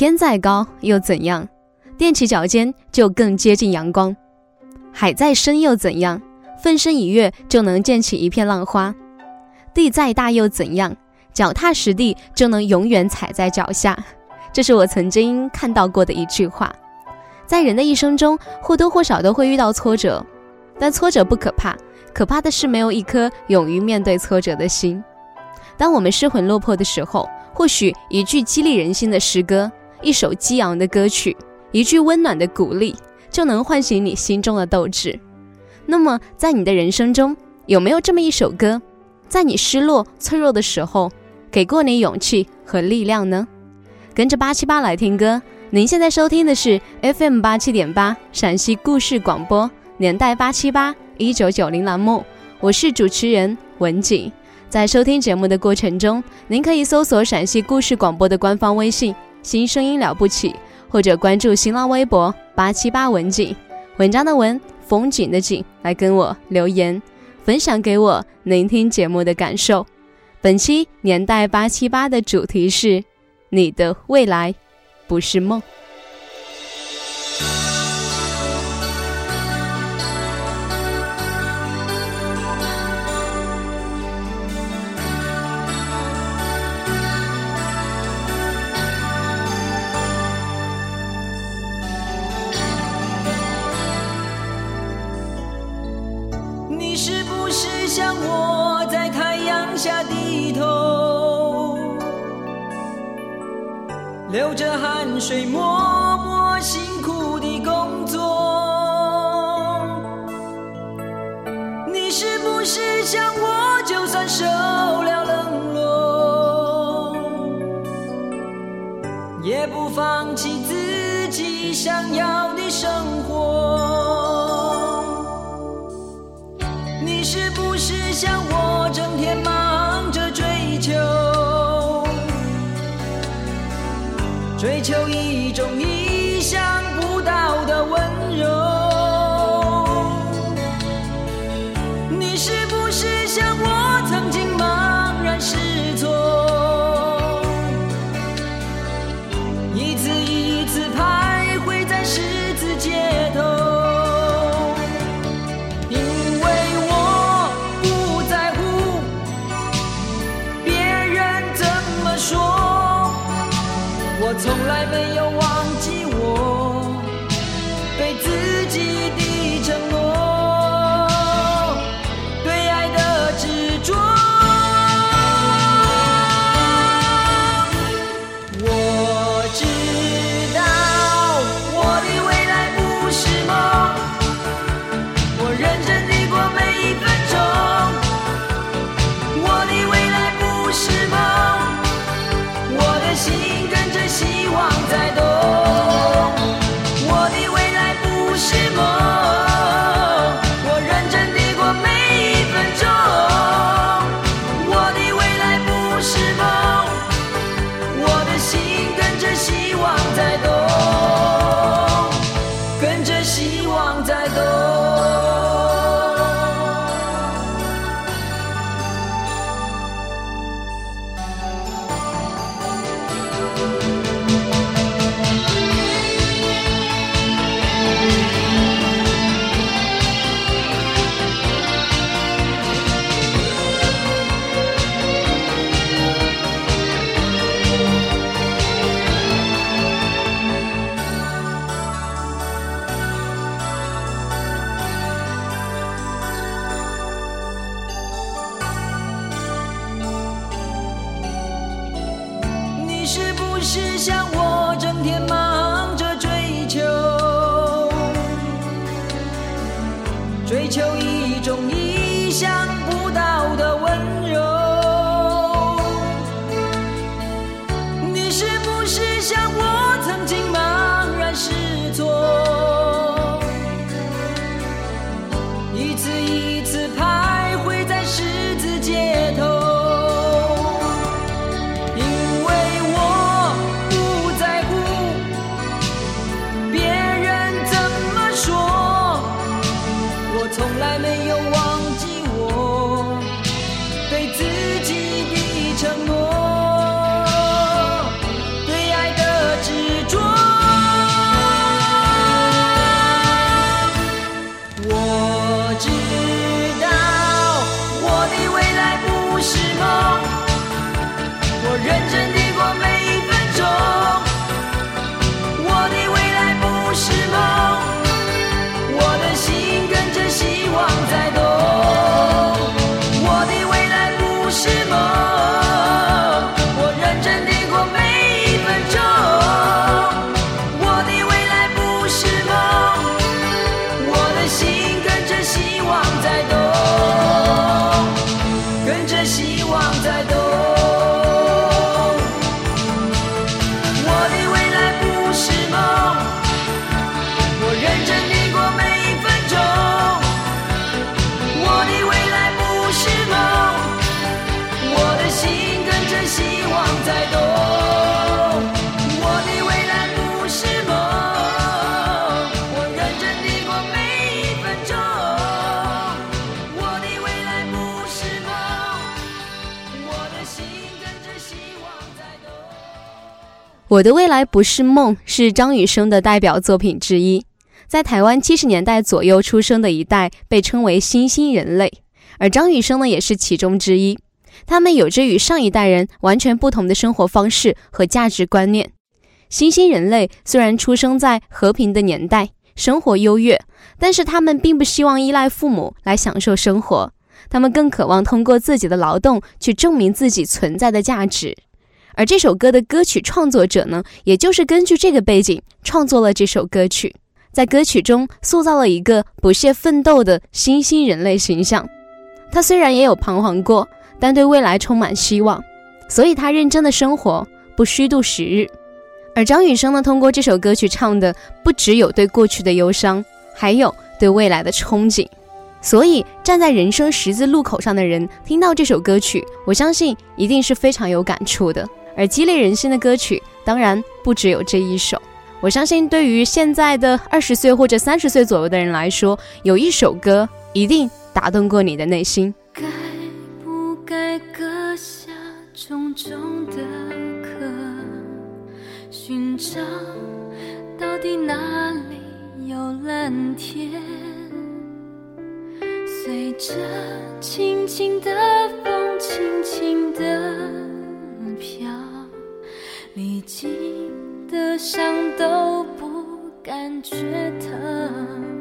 天再高又怎样？踮起脚尖就更接近阳光。海再深又怎样？奋身一跃就能溅起一片浪花。地再大又怎样？脚踏实地就能永远踩在脚下。这是我曾经看到过的一句话。在人的一生中，或多或少都会遇到挫折，但挫折不可怕，可怕的是没有一颗勇于面对挫折的心。当我们失魂落魄的时候，或许一句激励人心的诗歌，一首激昂的歌曲，一句温暖的鼓励，就能唤醒你心中的斗志。那么，在你的人生中，有没有这么一首歌，在你失落、脆弱的时候，给过你勇气和力量呢？跟着八七八来听歌。您现在收听的是 FM 八七点八陕西故事广播年代八七八一九九零栏目，我是主持人文景。在收听节目的过程中，您可以搜索陕西故事广播的官方微信“新声音了不起”，或者关注新浪微博“八七八文景”，文章的文，风景的景，来跟我留言，分享给我聆听节目的感受。本期年代八七八的主题是你的未来不是梦。我在太阳下低头流着汗水，默默辛苦的工作。你是不是像我，就算受了冷落，也不放弃自己想要的生活？一次一次徘是不是像我，我的未来不是梦，是张雨生的代表作品之一。在台湾七十年代左右出生的一代被称为新兴人类，而张雨生呢也是其中之一。他们有着与上一代人完全不同的生活方式和价值观念。新兴人类虽然出生在和平的年代，生活优越，但是他们并不希望依赖父母来享受生活，他们更渴望通过自己的劳动去证明自己存在的价值。而这首歌的歌曲创作者呢，也就是根据这个背景创作了这首歌曲，在歌曲中塑造了一个不懈奋斗的新兴人类形象。他虽然也有彷徨过，但对未来充满希望，所以他认真的生活，不虚度时日。而张雨生呢，通过这首歌曲唱的不只有对过去的忧伤，还有对未来的憧憬。所以站在人生十字路口上的人听到这首歌曲，我相信一定是非常有感触的。而激励人心的歌曲，当然不只有这一首。我相信，对于现在的二十岁或者三十岁左右的人来说，有一首歌一定打动过你的内心。该不该割下重重的壳，寻找到底哪里有蓝天？随着轻轻的风，轻轻的飘。你记得伤都不感觉疼。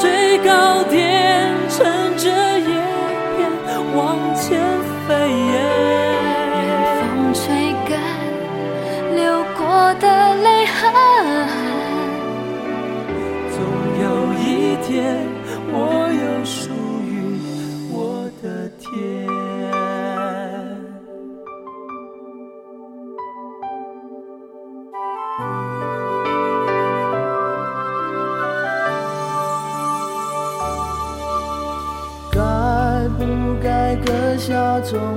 最高点乘着叶片往前飞。任风吹干流过的泪痕，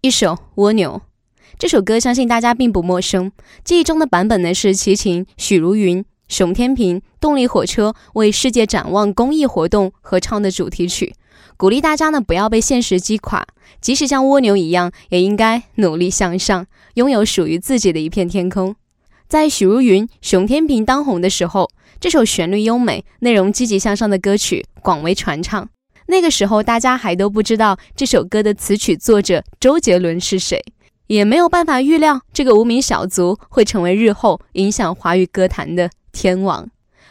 一首《蜗牛》这首歌，相信大家并不陌生。记忆中的版本呢是齐秦、许茹芸、熊天平、动力火车为世界展望公益活动合唱的主题曲，鼓励大家呢不要被现实击垮，即使像蜗牛一样，也应该努力向上，拥有属于自己的一片天空。在许茹芸、熊天平当红的时候，这首旋律优美、内容积极向上的歌曲广为传唱。那个时候，大家还都不知道这首歌的词曲作者周杰伦是谁，也没有办法预料这个无名小卒会成为日后影响华语歌坛的天王。《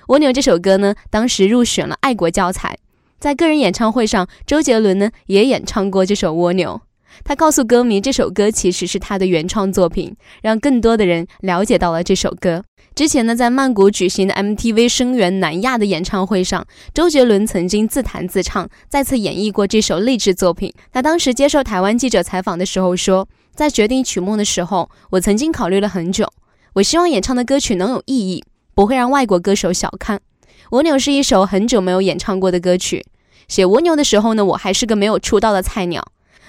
蜗牛》这首歌呢，当时入选了爱国教材。在个人演唱会上，周杰伦呢也演唱过这首《蜗牛》。他告诉歌迷，这首歌其实是他的原创作品，让更多的人了解到了这首歌。之前呢，在曼谷举行的 MTV 声援南亚的演唱会上，周杰伦曾经自弹自唱，再次演绎过这首励志作品。他当时接受台湾记者采访的时候说：“在决定曲目的时候，我曾经考虑了很久。我希望演唱的歌曲能有意义，不会让外国歌手小看。《蜗牛》是一首很久没有演唱过的歌曲。写《蜗牛》的时候呢，我还是个没有出道的菜鸟。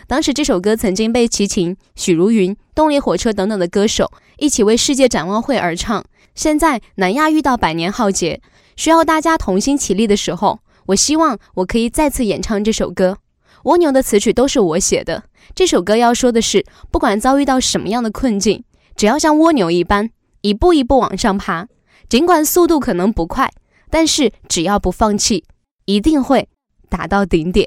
当时这首歌曾经被齐秦、许茹芸、动力火车等等的歌手一起为世界展望会而唱。”现在南亚遇到百年浩劫，需要大家同心齐力的时候，我希望我可以再次演唱这首歌。蜗牛的词曲都是我写的。这首歌要说的是，不管遭遇到什么样的困境，只要像蜗牛一般一步一步往上爬，尽管速度可能不快，但是只要不放弃，一定会达到顶点。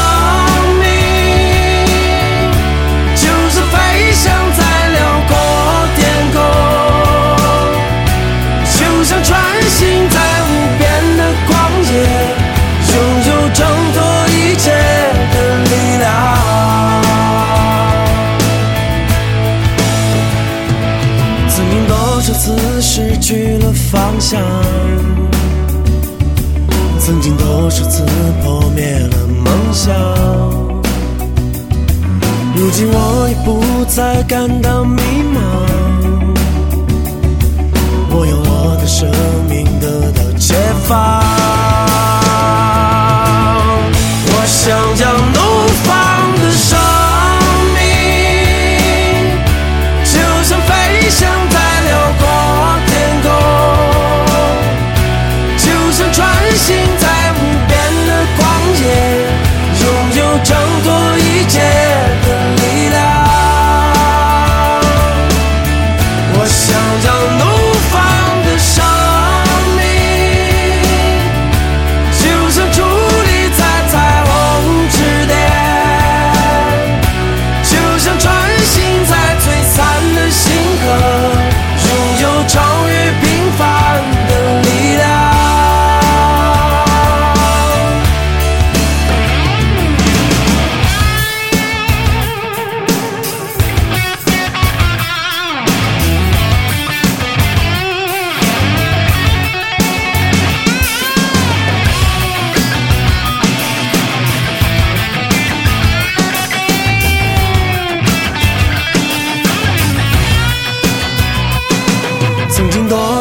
想，曾经多少次破灭了梦想，如今我已不再感到迷茫，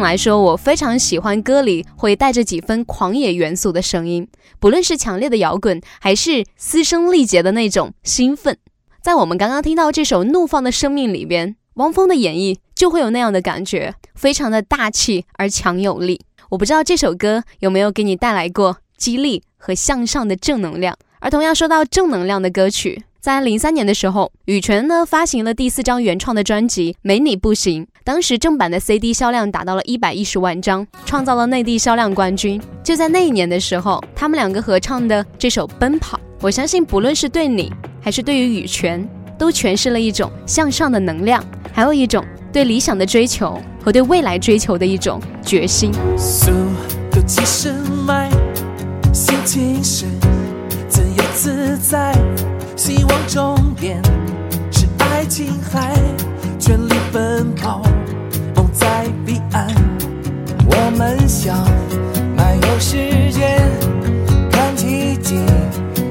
来说，我非常喜欢歌里会带着几分狂野元素的声音，不论是强烈的摇滚，还是嘶声力竭的那种兴奋。在我们刚刚听到这首《怒放的生命》里边，汪峰的演绎就会有那样的感觉，非常的大气而强有力。我不知道这首歌有没有给你带来过激励和向上的正能量。而同样说到正能量的歌曲，在零三年的时候，羽泉呢发行了第四张原创的专辑《没你不行》，当时正版的 CD 销量达到了一百一十万张，创造了内地销量冠军。就在那一年的时候，他们两个合唱的这首《奔跑》，我相信不论是对你还是对于羽泉，都诠释了一种向上的能量，还有一种对理想的追求和对未来追求的一种决心。速度七十迈，心情是自由自在，希望终点是爱琴海，全力奔跑，梦在彼岸。我们想漫游世界，看奇迹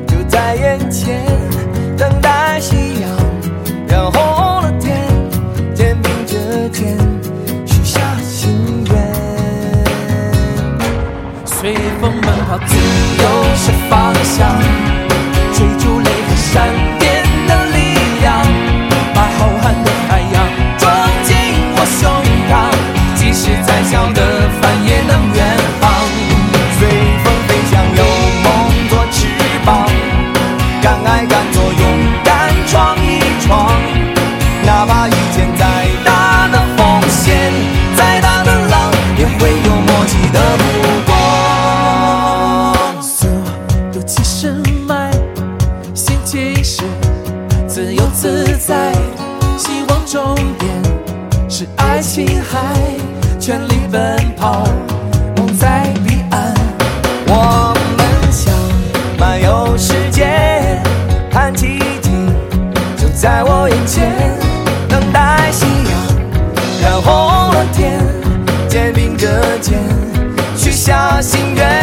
就在眼前，等待夕阳染红了天，肩并着。肩许下心愿。随风奔跑，自由是方向，许下心愿。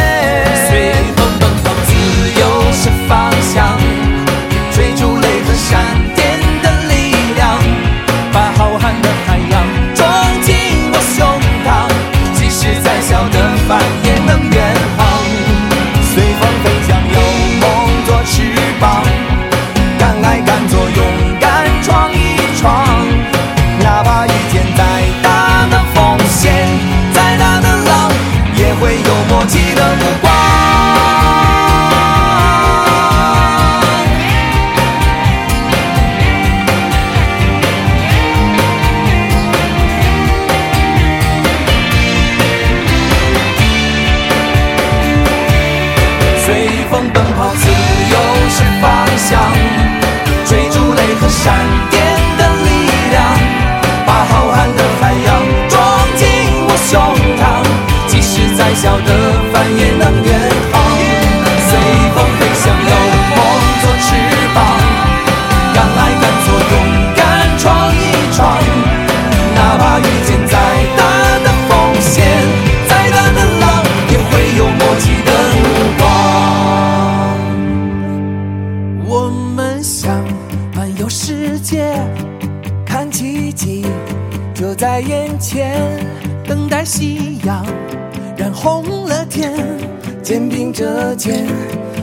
肩并着肩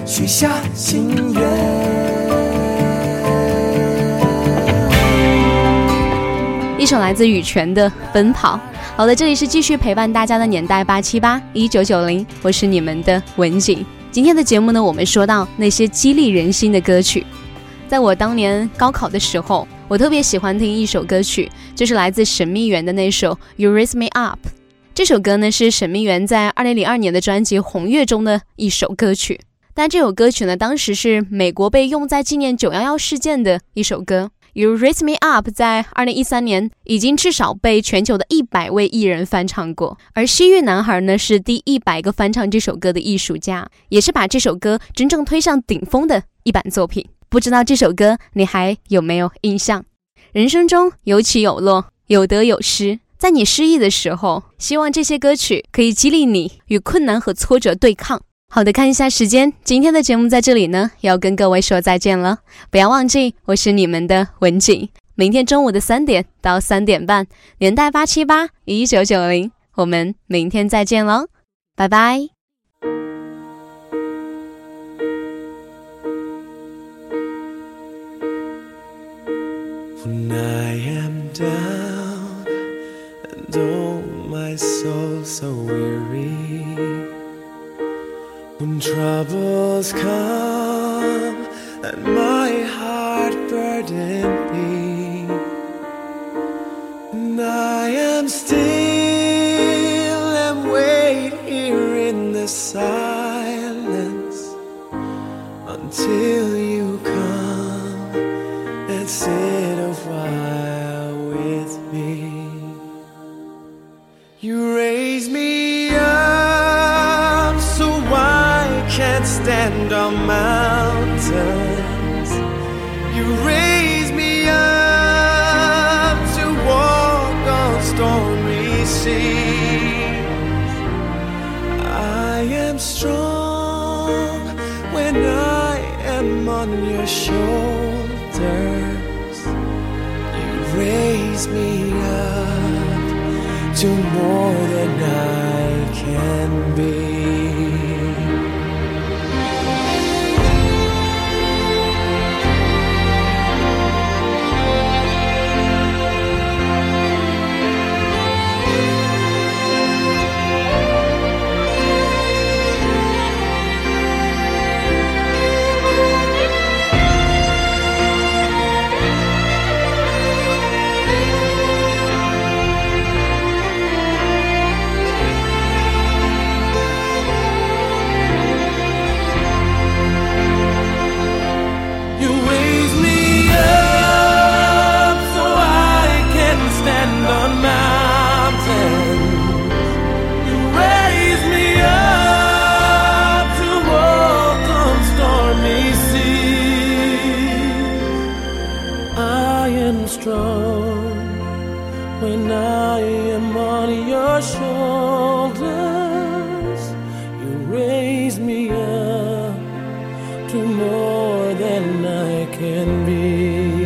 许下心愿。一首来自羽泉的《奔跑》。好的，这里是继续陪伴大家的年代八七八一九九零，我是你们的文景。今天的节目呢，我们说到那些激励人心的歌曲。在我当年高考的时候，我特别喜欢听一首歌曲，就是来自神秘园的那首《You Raise Me Up》。这首歌呢是沈明媛在二零零二年的专辑《红月》中的一首歌曲。但这首歌曲呢，当时是美国被用在纪念九幺幺事件的一首歌。You Raise Me Up 在二零一三年已经至少被全球的一百位艺人翻唱过，而西域男孩呢是第一百个翻唱这首歌的艺术家，也是把这首歌真正推上顶峰的一版作品。不知道这首歌你还有没有印象？人生中有起有落，有得有失，在你失意的时候，希望这些歌曲可以激励你与困难和挫折对抗。好的，看一下时间，今天的节目在这里呢，要跟各位说再见了。不要忘记，我是你们的文景。明天中午的三点到三点半，年代八七八一九九零，我们明天再见喽，拜拜。Troubles come and my your shoulders. You raise me up to more than I can be. I can be.